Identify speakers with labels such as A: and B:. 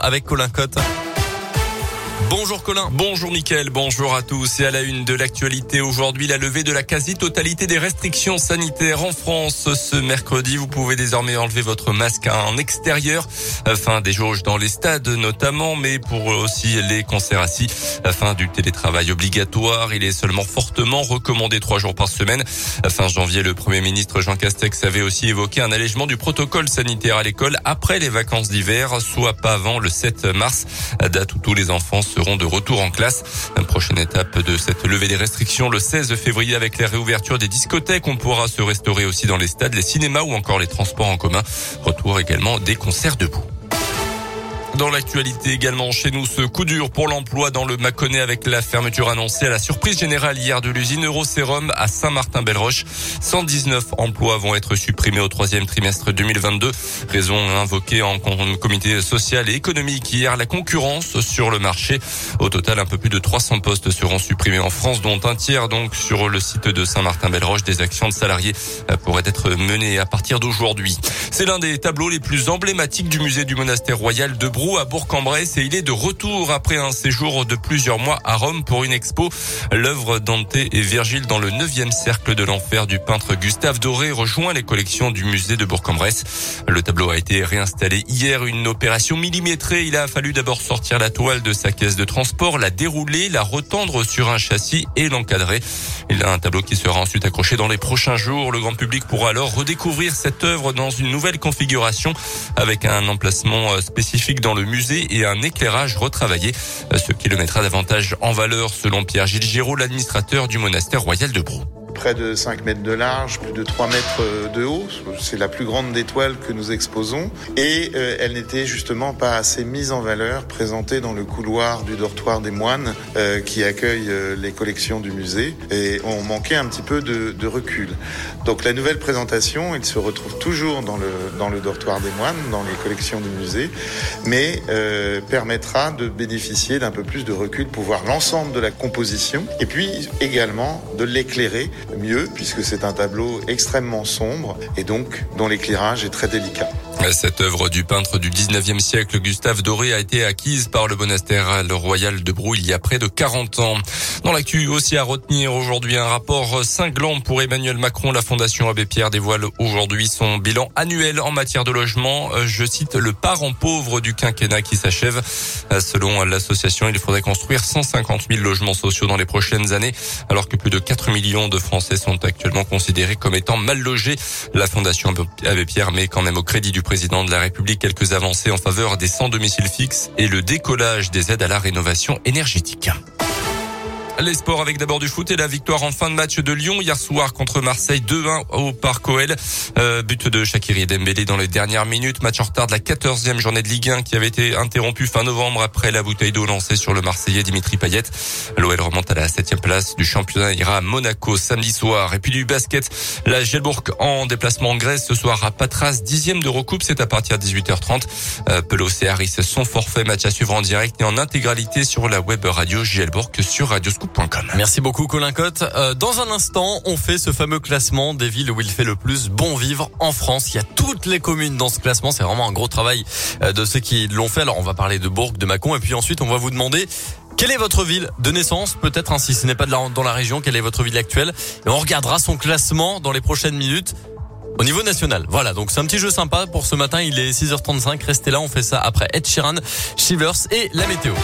A: avec Colin Cotte.
B: Bonjour Colin. Bonjour Mickaël. Bonjour à tous. Et à la une de l'actualité aujourd'hui, la levée de la quasi-totalité des restrictions sanitaires en France. Ce mercredi, vous pouvez désormais enlever votre masque en extérieur. Fin des jauges dans les stades notamment, mais pour aussi les concerts assis. Fin du télétravail obligatoire. Il est seulement fortement recommandé trois jours par semaine. Fin janvier, le Premier ministre Jean Castex avait aussi évoqué un allègement du protocole sanitaire à l'école après les vacances d'hiver, soit pas avant le 7 mars, date où tous les enfants seront de retour en classe. Une prochaine étape de cette levée des restrictions le 16 février avec la réouverture des discothèques. On pourra se restaurer aussi dans les stades, les cinémas ou encore les transports en commun. Retour également des concerts debout. Dans l'actualité également chez nous, ce coup dur pour l'emploi dans le Mâconnais avec la fermeture annoncée à la surprise générale hier de l'usine Eurosérum à Saint-Martin-Belle-Roche. 119 emplois vont être supprimés au troisième trimestre 2022. Raison invoquée en comité social et économique hier, la concurrence sur le marché. Au total, un peu plus de 300 postes seront supprimés en France, dont un tiers donc sur le site de Saint-Martin-Belle-Roche. Des actions de salariés pourraient être menées à partir d'aujourd'hui. C'est l'un des tableaux les plus emblématiques du musée du monastère royal de Brou à Bourg-en-Bresse et il est de retour après un séjour de plusieurs mois à Rome pour une expo. L'œuvre Dante et Virgile dans le 9e cercle de l'enfer du peintre Gustave Doré rejoint les collections du musée de Bourg-en-Bresse. Le tableau a été réinstallé hier, une opération millimétrée. Il a fallu d'abord sortir la toile de sa caisse de transport, la dérouler, la retendre sur un châssis et l'encadrer. Il a un tableau qui sera ensuite accroché dans les prochains jours. Le grand public pourra alors redécouvrir cette œuvre dans une nouvelle configuration avec un emplacement spécifique dans le musée et un éclairage retravaillé, ce qui le mettra davantage en valeur selon Pierre-Gilles Giraud, l'administrateur du monastère royal de Brou
C: près de 5 mètres de large, plus de 3 mètres de haut. C'est la plus grande des toiles que nous exposons. Et euh, elle n'était justement pas assez mise en valeur, présentée dans le couloir du dortoir des moines euh, qui accueille euh, les collections du musée. Et on manquait un petit peu de, recul. Donc la nouvelle présentation, il se retrouve toujours dans le, dans le dortoir des moines, dans les collections du musée, mais euh, permettra de bénéficier d'un peu plus de recul pour voir l'ensemble de la composition et puis également de l'éclairer mieux puisque c'est un tableau extrêmement sombre et donc dont l'éclairage est très délicat.
B: Cette œuvre du peintre du 19e siècle, Gustave Doré, a été acquise par le monastère royal de Brou il y a près de 40 ans. Dans l'actu aussi à retenir aujourd'hui un rapport cinglant pour Emmanuel Macron. La Fondation Abbé Pierre dévoile aujourd'hui son bilan annuel en matière de logement. Je cite le parent pauvre du quinquennat qui s'achève. Selon l'association, il faudrait construire 150 000 logements sociaux dans les prochaines années, alors que plus de 4 millions de Français sont actuellement considérés comme étant mal logés. La Fondation Abbé Pierre met quand même au crédit du président de la République quelques avancées en faveur des sans domicile fixe et le décollage des aides à la rénovation énergétique. Les sports avec d'abord du foot et la victoire en fin de match de Lyon hier soir contre Marseille 2-1 au Parc OL. Euh, but de Shakiri Dembélé dans les dernières minutes. Match en retard de la 14e journée de Ligue 1 qui avait été interrompu fin novembre après la bouteille d'eau lancée sur le Marseillais Dimitri Payet. L'OL remonte à la 7 place du championnat ira à Monaco samedi soir. Et puis du basket, la Gelbourg en déplacement en Grèce ce soir à Patras, dixième de recoupe, c'est à partir de 18h30. Euh, Pelos et Harris sont forfaits. Match à suivre en direct et en intégralité sur la web radio Gelbourg sur Radio
A: Merci beaucoup Colin Cotte. Euh, dans un instant, on fait ce fameux classement des villes où il fait le plus bon vivre en France. Il y a toutes les communes dans ce classement. C'est vraiment un gros travail euh, de ceux qui l'ont fait. Alors on va parler de Bourg, de Mâcon et puis ensuite on va vous demander quelle est votre ville de naissance Peut-être hein, si ce n'est pas dans la région, quelle est votre ville actuelle Et on regardera son classement dans les prochaines minutes. Au niveau national. Voilà, donc c'est un petit jeu sympa pour ce matin. Il est 6h35. Restez là, on fait ça après Ed Sheeran, Shivers et la météo.